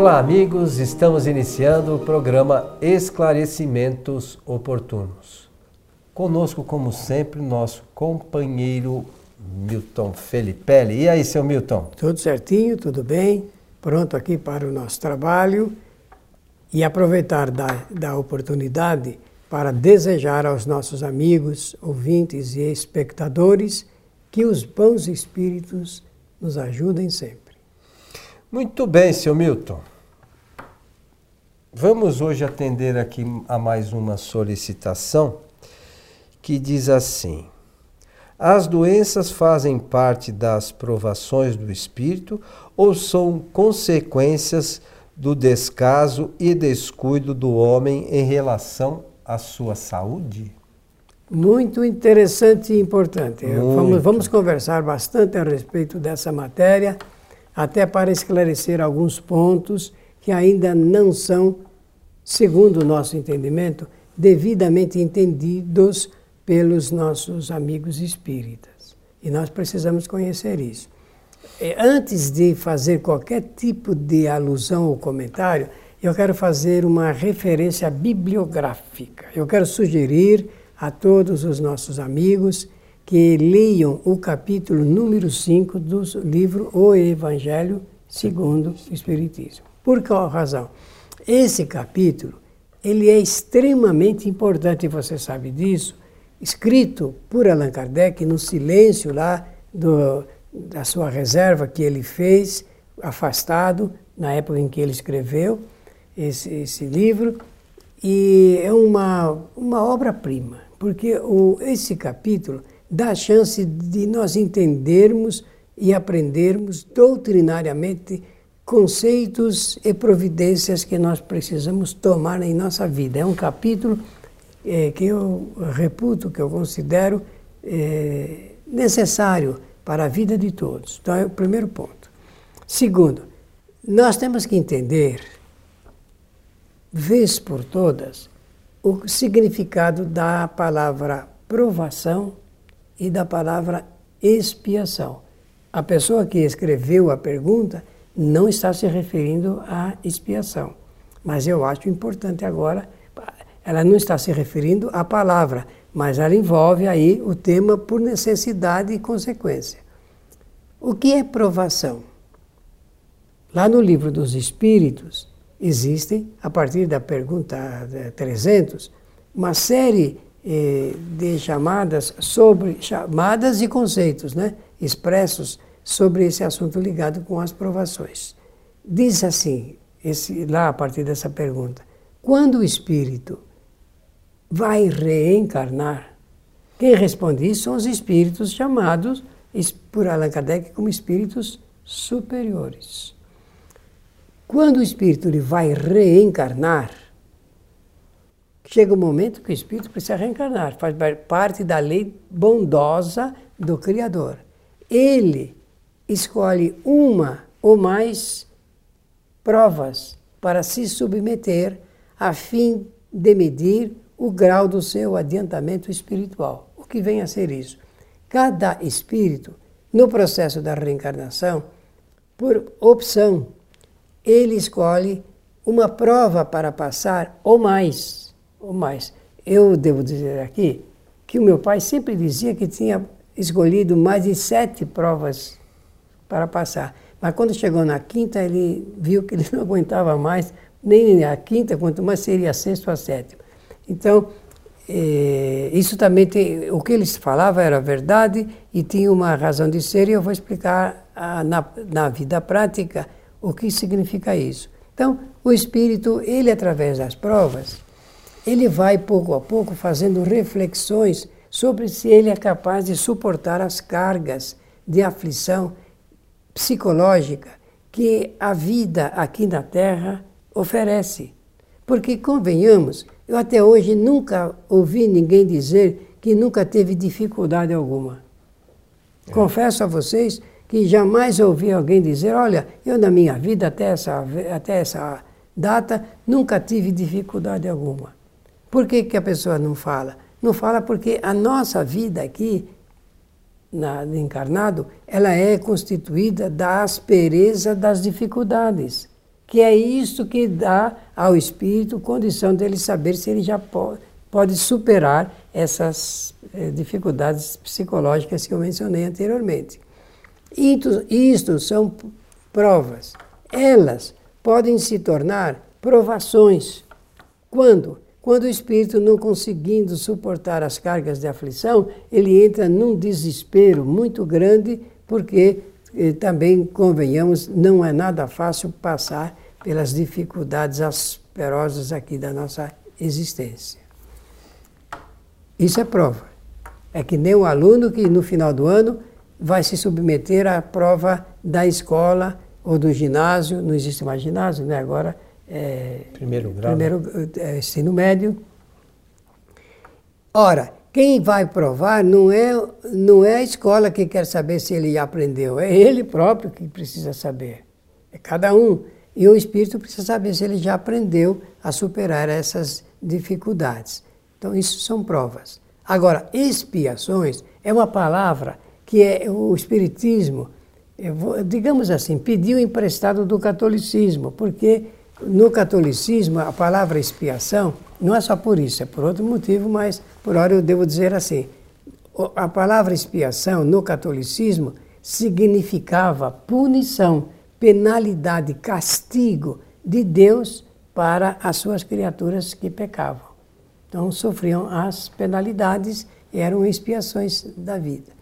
Olá, amigos. Estamos iniciando o programa Esclarecimentos Oportunos. Conosco, como sempre, nosso companheiro Milton Felipelli. E aí, seu Milton? Tudo certinho, tudo bem. Pronto aqui para o nosso trabalho e aproveitar da, da oportunidade para desejar aos nossos amigos, ouvintes e espectadores que os bons espíritos nos ajudem sempre. Muito bem, seu Milton. Vamos hoje atender aqui a mais uma solicitação que diz assim: As doenças fazem parte das provações do espírito ou são consequências do descaso e descuido do homem em relação à sua saúde? Muito interessante e importante. Muito. Vamos, vamos conversar bastante a respeito dessa matéria, até para esclarecer alguns pontos que ainda não são, segundo o nosso entendimento, devidamente entendidos pelos nossos amigos espíritas. E nós precisamos conhecer isso. É, antes de fazer qualquer tipo de alusão ou comentário, eu quero fazer uma referência bibliográfica. Eu quero sugerir a todos os nossos amigos que leiam o capítulo número 5 do livro O Evangelho segundo o Espiritismo. Por qual razão? Esse capítulo, ele é extremamente importante, você sabe disso, escrito por Allan Kardec no silêncio lá do, da sua reserva que ele fez, afastado, na época em que ele escreveu esse, esse livro, e é uma, uma obra-prima, porque o, esse capítulo dá a chance de nós entendermos e aprendermos doutrinariamente conceitos e providências que nós precisamos tomar em nossa vida. É um capítulo é, que eu reputo, que eu considero é, necessário para a vida de todos. Então, é o primeiro ponto. Segundo, nós temos que entender, vez por todas, o significado da palavra provação e da palavra expiação. A pessoa que escreveu a pergunta não está se referindo à expiação, mas eu acho importante agora, ela não está se referindo à palavra, mas ela envolve aí o tema por necessidade e consequência. O que é provação? Lá no livro dos Espíritos, existem, a partir da pergunta 300, uma série eh, de chamadas sobre chamadas e conceitos, né, expressos sobre esse assunto ligado com as provações. Diz assim, esse, lá a partir dessa pergunta, quando o espírito vai reencarnar? Quem responde isso são os espíritos chamados por Allan Kardec como espíritos superiores. Quando o espírito ele vai reencarnar, chega o momento que o espírito precisa reencarnar, faz parte da lei bondosa do Criador. Ele escolhe uma ou mais provas para se submeter a fim de medir o grau do seu adiantamento espiritual. O que vem a ser isso? Cada espírito, no processo da reencarnação, por opção, ele escolhe uma prova para passar ou mais, ou mais. Eu devo dizer aqui que o meu pai sempre dizia que tinha escolhido mais de sete provas para passar. Mas quando chegou na quinta, ele viu que ele não aguentava mais, nem a quinta, quanto mais seria a sexta ou a sétima. Então, eh, isso também tem, o que eles falavam era verdade e tinha uma razão de ser, e eu vou explicar a, na, na vida prática o que significa isso. Então, o espírito, ele através das provas, ele vai pouco a pouco fazendo reflexões sobre se ele é capaz de suportar as cargas de aflição psicológica que a vida aqui na Terra oferece. Porque, convenhamos, eu até hoje nunca ouvi ninguém dizer que nunca teve dificuldade alguma. É. Confesso a vocês que jamais ouvi alguém dizer: olha, eu na minha vida até essa, até essa data nunca tive dificuldade alguma. Por que, que a pessoa não fala? Não fala porque a nossa vida aqui, na, encarnado, ela é constituída da aspereza das dificuldades. que é isto que dá ao espírito condição dele saber se ele já pode, pode superar essas eh, dificuldades psicológicas que eu mencionei anteriormente. Isto, isto são provas. Elas podem se tornar provações. Quando? Quando o espírito, não conseguindo suportar as cargas de aflição, ele entra num desespero muito grande, porque eh, também, convenhamos, não é nada fácil passar pelas dificuldades asperosas aqui da nossa existência. Isso é prova. É que nem o aluno que no final do ano vai se submeter à prova da escola ou do ginásio, não existe mais ginásio, né? agora é, primeiro grau, primeiro é, ensino médio. Ora, quem vai provar não é, não é a escola que quer saber se ele aprendeu, é ele próprio que precisa saber. É cada um. E o espírito precisa saber se ele já aprendeu a superar essas dificuldades. Então, isso são provas. Agora, expiações é uma palavra que é o espiritismo, digamos assim, pediu emprestado do catolicismo, porque no catolicismo, a palavra expiação não é só por isso, é por outro motivo, mas por hora eu devo dizer assim: a palavra expiação no catolicismo significava punição, penalidade, castigo de Deus para as suas criaturas que pecavam. Então sofriam as penalidades eram expiações da vida.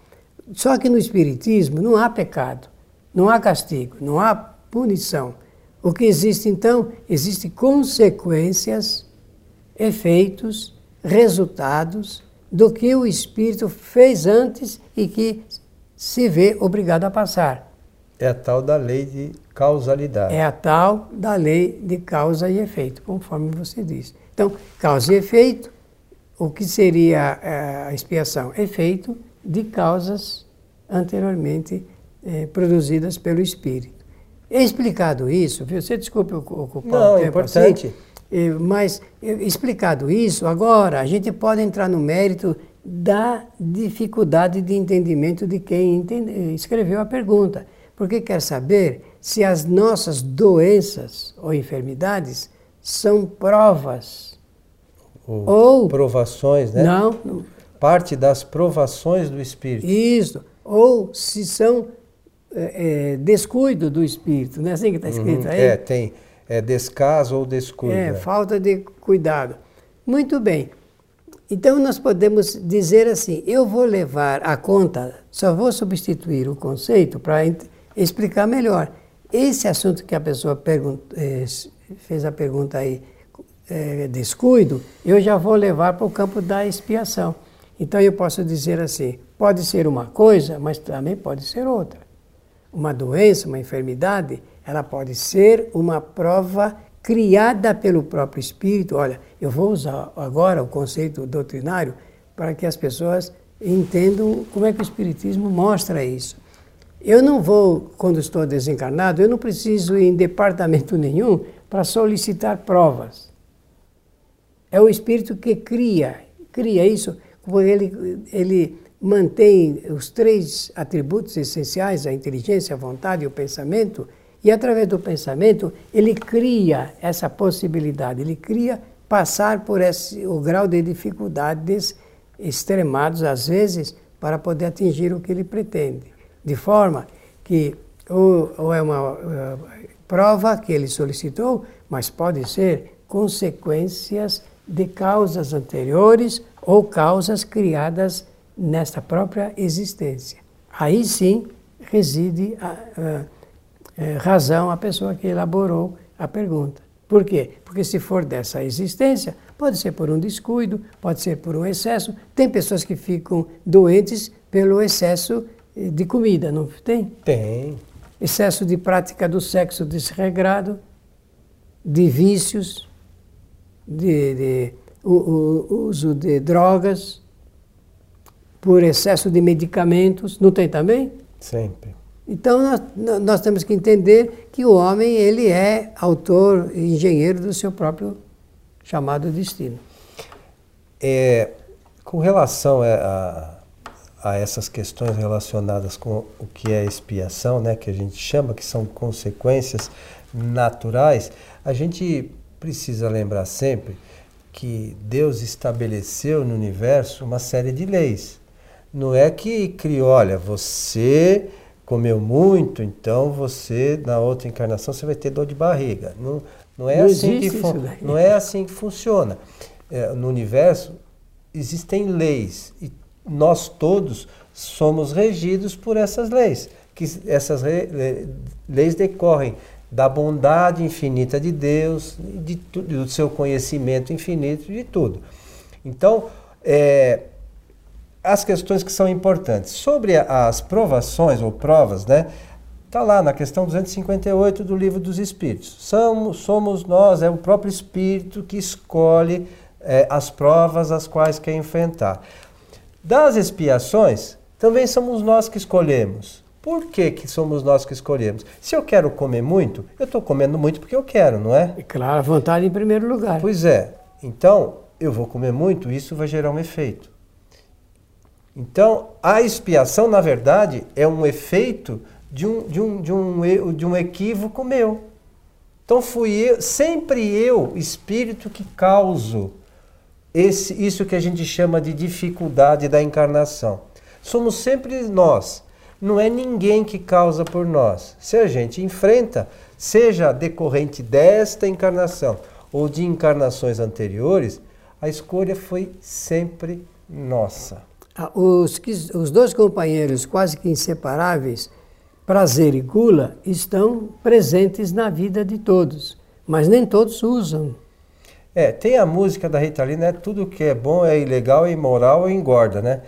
Só que no Espiritismo não há pecado, não há castigo, não há punição o que existe então? Existem consequências, efeitos, resultados do que o espírito fez antes e que se vê obrigado a passar. É a tal da lei de causalidade. É a tal da lei de causa e efeito, conforme você disse. Então, causa e efeito, o que seria eh, a expiação? Efeito de causas anteriormente eh, produzidas pelo espírito. Explicado isso, viu? Você desculpe ocupar Não, o tempo é importante. Assim, mas explicado isso, agora a gente pode entrar no mérito da dificuldade de entendimento de quem entende, escreveu a pergunta. Porque quer saber se as nossas doenças ou enfermidades são provas. Ou, ou provações, né? Não. Parte das provações do Espírito. Isso. Ou se são é, é, descuido do espírito, não é assim que está escrito uhum, aí? É, tem é, descaso ou descuido. É, falta de cuidado. Muito bem. Então nós podemos dizer assim: eu vou levar a conta, só vou substituir o conceito para explicar melhor. Esse assunto que a pessoa é, fez a pergunta aí, é, descuido, eu já vou levar para o campo da expiação. Então eu posso dizer assim: pode ser uma coisa, mas também pode ser outra uma doença, uma enfermidade, ela pode ser uma prova criada pelo próprio espírito. Olha, eu vou usar agora o conceito doutrinário para que as pessoas entendam como é que o espiritismo mostra isso. Eu não vou, quando estou desencarnado, eu não preciso ir em departamento nenhum para solicitar provas. É o espírito que cria, cria isso, ele, ele mantém os três atributos essenciais, a inteligência, a vontade e o pensamento, e através do pensamento ele cria essa possibilidade, ele cria passar por esse, o grau de dificuldades extremados, às vezes, para poder atingir o que ele pretende. De forma que ou, ou é uma uh, prova que ele solicitou, mas pode ser consequências de causas anteriores ou causas criadas nesta própria existência. Aí sim reside a, a, a, é, razão a pessoa que elaborou a pergunta. Por quê? Porque se for dessa existência, pode ser por um descuido, pode ser por um excesso. Tem pessoas que ficam doentes pelo excesso eh, de comida, não tem? Tem. Excesso de prática do sexo desregrado, de vícios, de, de o, o uso de drogas, por excesso de medicamentos, não tem também? Sempre. Então nós, nós temos que entender que o homem ele é autor e engenheiro do seu próprio chamado destino. É, com relação a, a, essas questões relacionadas com o que é expiação, né, que a gente chama que são consequências naturais, a gente precisa lembrar sempre que Deus estabeleceu no universo uma série de leis. Não é que criou, olha, você comeu muito, então você na outra encarnação você vai ter dor de barriga. Não, não é Não assim que não é assim que funciona. É, no universo existem leis e nós todos somos regidos por essas leis. Que essas leis decorrem da bondade infinita de Deus, de do seu conhecimento infinito de tudo. Então, é, as questões que são importantes. Sobre as provações ou provas, né? Está lá na questão 258 do Livro dos Espíritos. Somos, somos nós, é o próprio Espírito que escolhe é, as provas as quais quer enfrentar. Das expiações, também somos nós que escolhemos. Por que, que somos nós que escolhemos? Se eu quero comer muito, eu estou comendo muito porque eu quero, não é? É claro, a vontade em primeiro lugar. Pois é. Então, eu vou comer muito, isso vai gerar um efeito. Então, a expiação, na verdade, é um efeito de um, de um, de um, de um equívoco meu. Então, fui eu, sempre eu, espírito, que causo esse, isso que a gente chama de dificuldade da encarnação. Somos sempre nós. Não é ninguém que causa por nós. Se a gente enfrenta, seja decorrente desta encarnação ou de encarnações anteriores, a escolha foi sempre nossa. Ah, Os, os dois companheiros quase que inseparáveis, prazer e gula, estão presentes na vida de todos, mas nem todos usam. É, tem a música da Rita Lee, né? Tudo que é bom é ilegal, é imoral, engorda, né?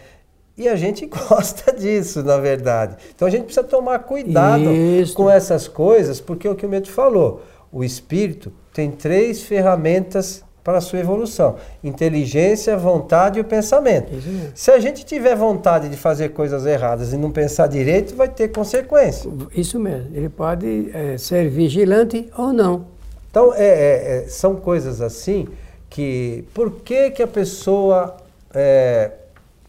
E a gente gosta disso, na verdade. Então a gente precisa tomar cuidado Isso. com essas coisas, porque é o que o Medo falou. O espírito tem três ferramentas para a sua evolução: inteligência, vontade e o pensamento. Isso. Se a gente tiver vontade de fazer coisas erradas e não pensar direito, vai ter consequência. Isso mesmo, ele pode eh, ser vigilante ou não. Então, é, é, é, são coisas assim que. Por que, que a pessoa. é,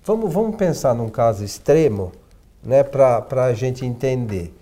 vamos, vamos pensar num caso extremo, né, para a gente entender.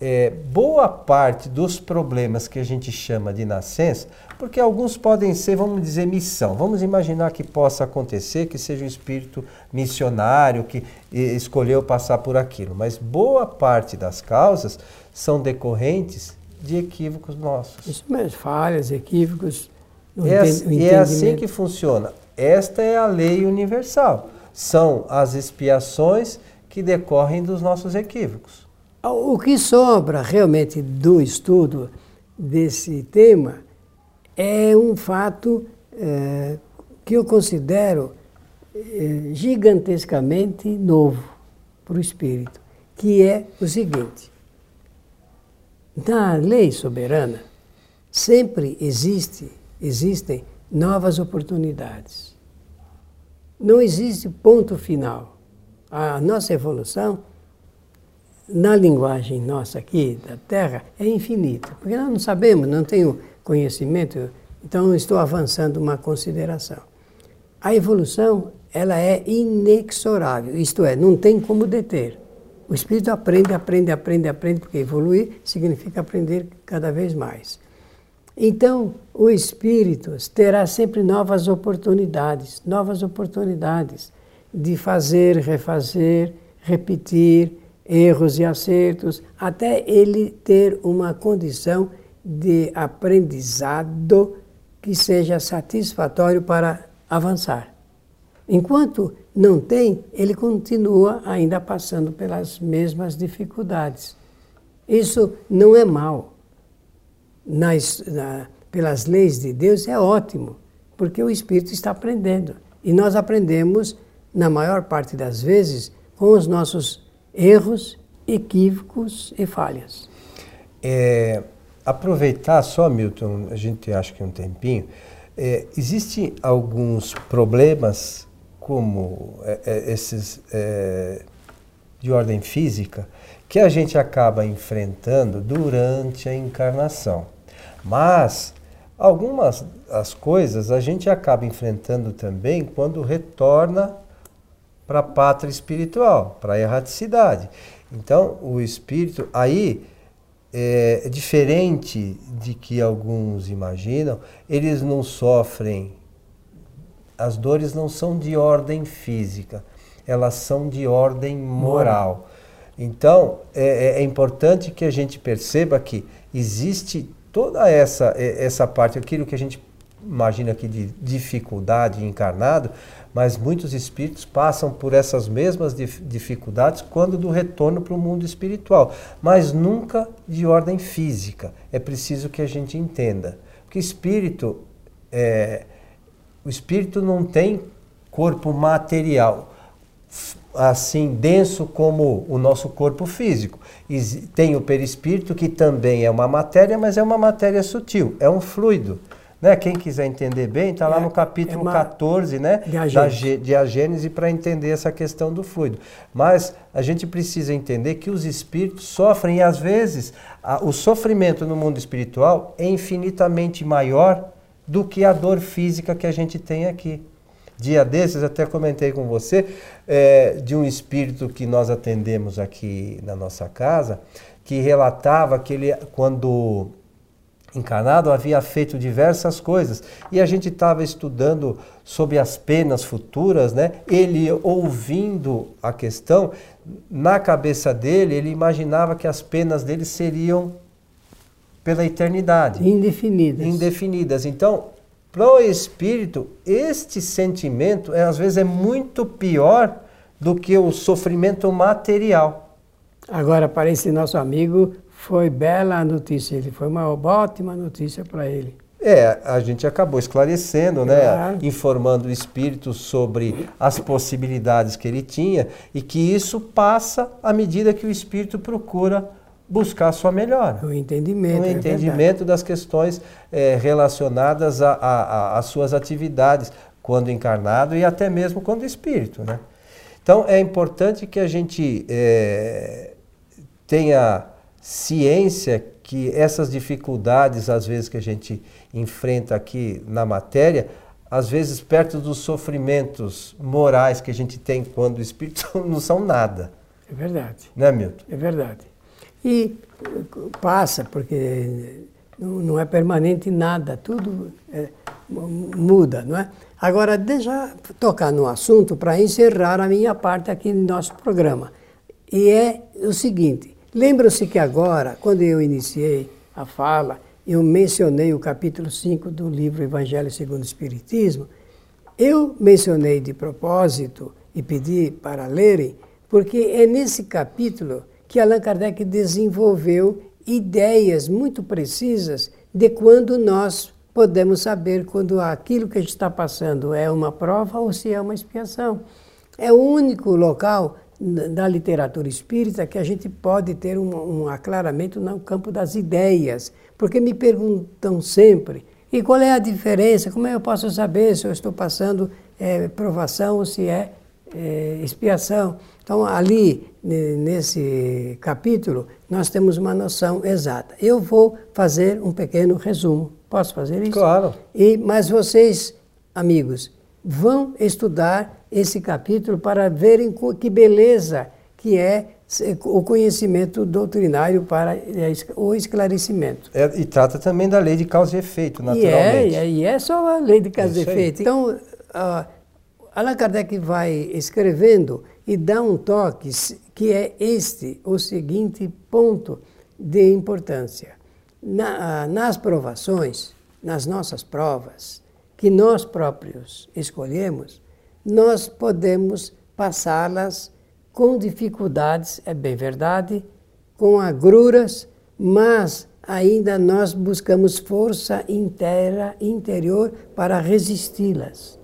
É, boa parte dos problemas que a gente chama de nascença, porque alguns podem ser, vamos dizer, missão. Vamos imaginar que possa acontecer, que seja um espírito missionário que escolheu passar por aquilo. Mas boa parte das causas são decorrentes de equívocos nossos. Isso mesmo, falhas, equívocos. É, e é assim que funciona. Esta é a lei universal. São as expiações que decorrem dos nossos equívocos. O que sobra realmente do estudo desse tema é um fato eh, que eu considero eh, gigantescamente novo para o espírito, que é o seguinte: na lei soberana sempre existe, existem novas oportunidades. Não existe ponto final. A nossa evolução na linguagem nossa aqui, da Terra, é infinito. Porque nós não sabemos, não tenho conhecimento, então estou avançando uma consideração. A evolução, ela é inexorável, isto é, não tem como deter. O espírito aprende, aprende, aprende, aprende, porque evoluir significa aprender cada vez mais. Então, o espírito terá sempre novas oportunidades, novas oportunidades de fazer, refazer, repetir, erros e acertos, até ele ter uma condição de aprendizado que seja satisfatório para avançar. Enquanto não tem, ele continua ainda passando pelas mesmas dificuldades. Isso não é mal. Nas, na, pelas leis de Deus é ótimo, porque o espírito está aprendendo. E nós aprendemos, na maior parte das vezes, com os nossos erros, equívocos e falhas. É, aproveitar só, Milton, a gente acha que um tempinho, é, existem alguns problemas, como é, é, esses é, de ordem física, que a gente acaba enfrentando durante a encarnação. Mas algumas as coisas a gente acaba enfrentando também quando retorna para a pátria espiritual, para a erraticidade. Então, o espírito, aí é, diferente de que alguns imaginam, eles não sofrem, as dores não são de ordem física, elas são de ordem moral. Então, é, é importante que a gente perceba que existe toda essa, essa parte, aquilo que a gente imagina aqui de dificuldade encarnado, mas muitos espíritos passam por essas mesmas dificuldades quando do retorno para o mundo espiritual, mas nunca de ordem física. É preciso que a gente entenda. Porque espírito, é, o espírito não tem corpo material assim denso como o nosso corpo físico. Tem o perispírito que também é uma matéria, mas é uma matéria sutil, é um fluido. Né? Quem quiser entender bem, está lá é, no capítulo é uma... 14 né? de a de a Gênese para entender essa questão do fluido. Mas a gente precisa entender que os espíritos sofrem, e às vezes a, o sofrimento no mundo espiritual é infinitamente maior do que a dor física que a gente tem aqui. Dia desses, até comentei com você, é, de um espírito que nós atendemos aqui na nossa casa, que relatava que ele, quando encarnado, havia feito diversas coisas. E a gente estava estudando sobre as penas futuras, né? Ele ouvindo a questão, na cabeça dele, ele imaginava que as penas dele seriam pela eternidade. Indefinidas. Indefinidas. Então, para o espírito, este sentimento, é, às vezes, é muito pior do que o sofrimento material. Agora, para esse nosso amigo, foi bela a notícia, ele foi uma ótima notícia para ele. É, a gente acabou esclarecendo, né, claro. informando o espírito sobre as possibilidades que ele tinha e que isso passa à medida que o espírito procura buscar a sua melhora. O entendimento. O é entendimento das questões é, relacionadas às suas atividades, quando encarnado e até mesmo quando espírito. Né? Então é importante que a gente é, tenha ciência que essas dificuldades, às vezes, que a gente enfrenta aqui na matéria, às vezes, perto dos sofrimentos morais que a gente tem quando o espírito não são nada. É verdade. Né, Milton? É verdade. E passa, porque não é permanente nada, tudo é, muda, não é? Agora, deixa tocar no assunto para encerrar a minha parte aqui no nosso programa. E é o seguinte: Lembram-se que agora, quando eu iniciei a fala, eu mencionei o capítulo 5 do livro Evangelho segundo o Espiritismo. Eu mencionei de propósito e pedi para lerem, porque é nesse capítulo que Allan Kardec desenvolveu ideias muito precisas de quando nós podemos saber quando aquilo que a gente está passando é uma prova ou se é uma expiação. É o único local da literatura espírita que a gente pode ter um, um aclaramento no campo das ideias. Porque me perguntam sempre, e qual é a diferença? Como é eu posso saber se eu estou passando é, provação ou se é, é expiação? Então, ali, nesse capítulo, nós temos uma noção exata. Eu vou fazer um pequeno resumo. Posso fazer isso? Claro. E, mas vocês, amigos, vão estudar esse capítulo para verem que beleza que é o conhecimento doutrinário para é, o esclarecimento. É, e trata também da lei de causa e efeito, naturalmente. E é, e é só a lei de causa e efeito. Então, uh, Allan Kardec vai escrevendo e dá um toque que é este, o seguinte ponto de importância. Na, uh, nas provações, nas nossas provas, que nós próprios escolhemos, nós podemos passá-las com dificuldades, é bem verdade, com agruras, mas ainda nós buscamos força inteira, interior para resisti-las.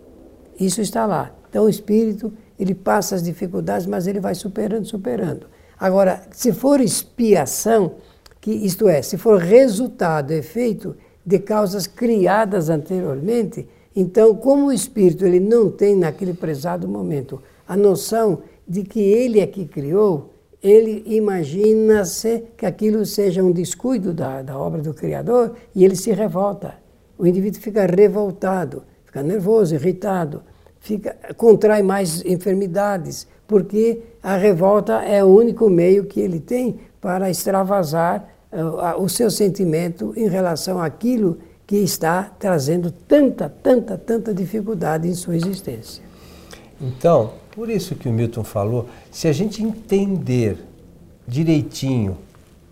Isso está lá. Então o espírito, ele passa as dificuldades, mas ele vai superando, superando. Agora, se for expiação, que isto é, se for resultado, efeito de causas criadas anteriormente, então, como o espírito ele não tem naquele prezado momento a noção de que ele é que criou, ele imagina-se que aquilo seja um descuido da, da obra do Criador e ele se revolta. O indivíduo fica revoltado, fica nervoso, irritado, fica, contrai mais enfermidades, porque a revolta é o único meio que ele tem para extravasar o seu sentimento em relação àquilo que está trazendo tanta, tanta, tanta dificuldade em sua existência. Então, por isso que o Milton falou, se a gente entender direitinho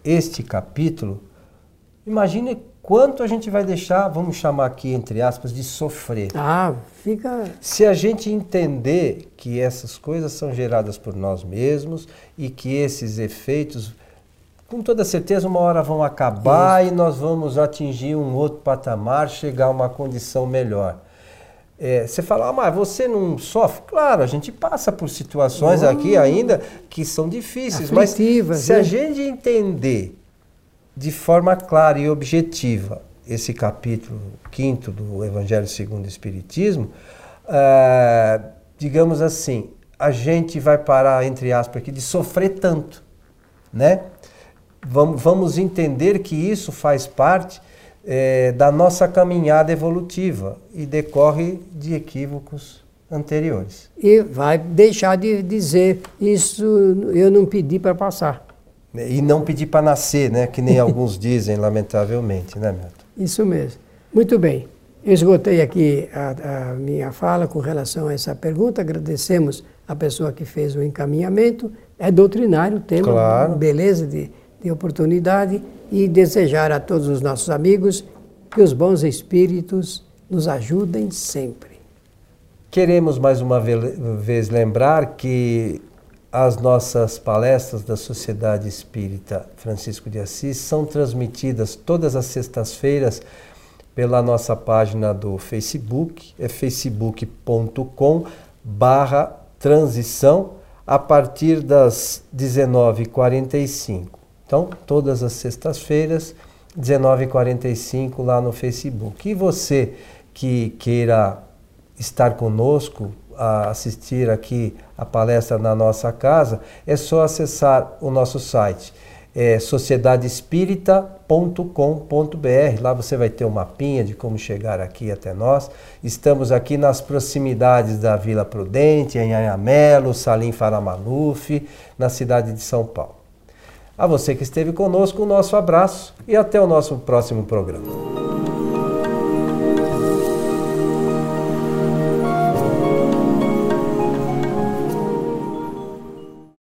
este capítulo, imagine quanto a gente vai deixar, vamos chamar aqui entre aspas, de sofrer. Ah, fica. Se a gente entender que essas coisas são geradas por nós mesmos e que esses efeitos, com toda certeza, uma hora vão acabar Isso. e nós vamos atingir um outro patamar, chegar a uma condição melhor. É, você fala, ah, mas você não sofre? Claro, a gente passa por situações aqui ainda que são difíceis, Aflitivas, mas se né? a gente entender de forma clara e objetiva esse capítulo quinto do Evangelho segundo o Espiritismo, é, digamos assim, a gente vai parar, entre aspas, aqui, de sofrer tanto, né? Vamos, vamos entender que isso faz parte é, da nossa caminhada evolutiva e decorre de equívocos anteriores. E vai deixar de dizer isso eu não pedi para passar. E não pedir para nascer, né? Que nem alguns dizem, lamentavelmente, né, Milton? Isso mesmo. Muito bem. Eu esgotei aqui a, a, minha fala com relação a essa pergunta. Agradecemos a pessoa que fez o encaminhamento. É doutrinário o tema, claro. beleza de, de oportunidade e desejar a todos os nossos amigos que os bons espíritos nos ajudem sempre. Queremos mais uma vez lembrar que as nossas palestras da Sociedade Espírita Francisco de Assis são transmitidas todas as sextas-feiras pela nossa página do Facebook, é facebook.com barra transição a partir das 19h45. Então, todas as sextas-feiras, 19h45 lá no Facebook. E você que queira estar conosco, a assistir aqui a palestra na nossa casa, é só acessar o nosso site, é sociedadespírita.com.br. Lá você vai ter um mapinha de como chegar aqui até nós. Estamos aqui nas proximidades da Vila Prudente, em Anhamelo, Salim Faramanuf, na cidade de São Paulo. A você que esteve conosco, o nosso abraço e até o nosso próximo programa.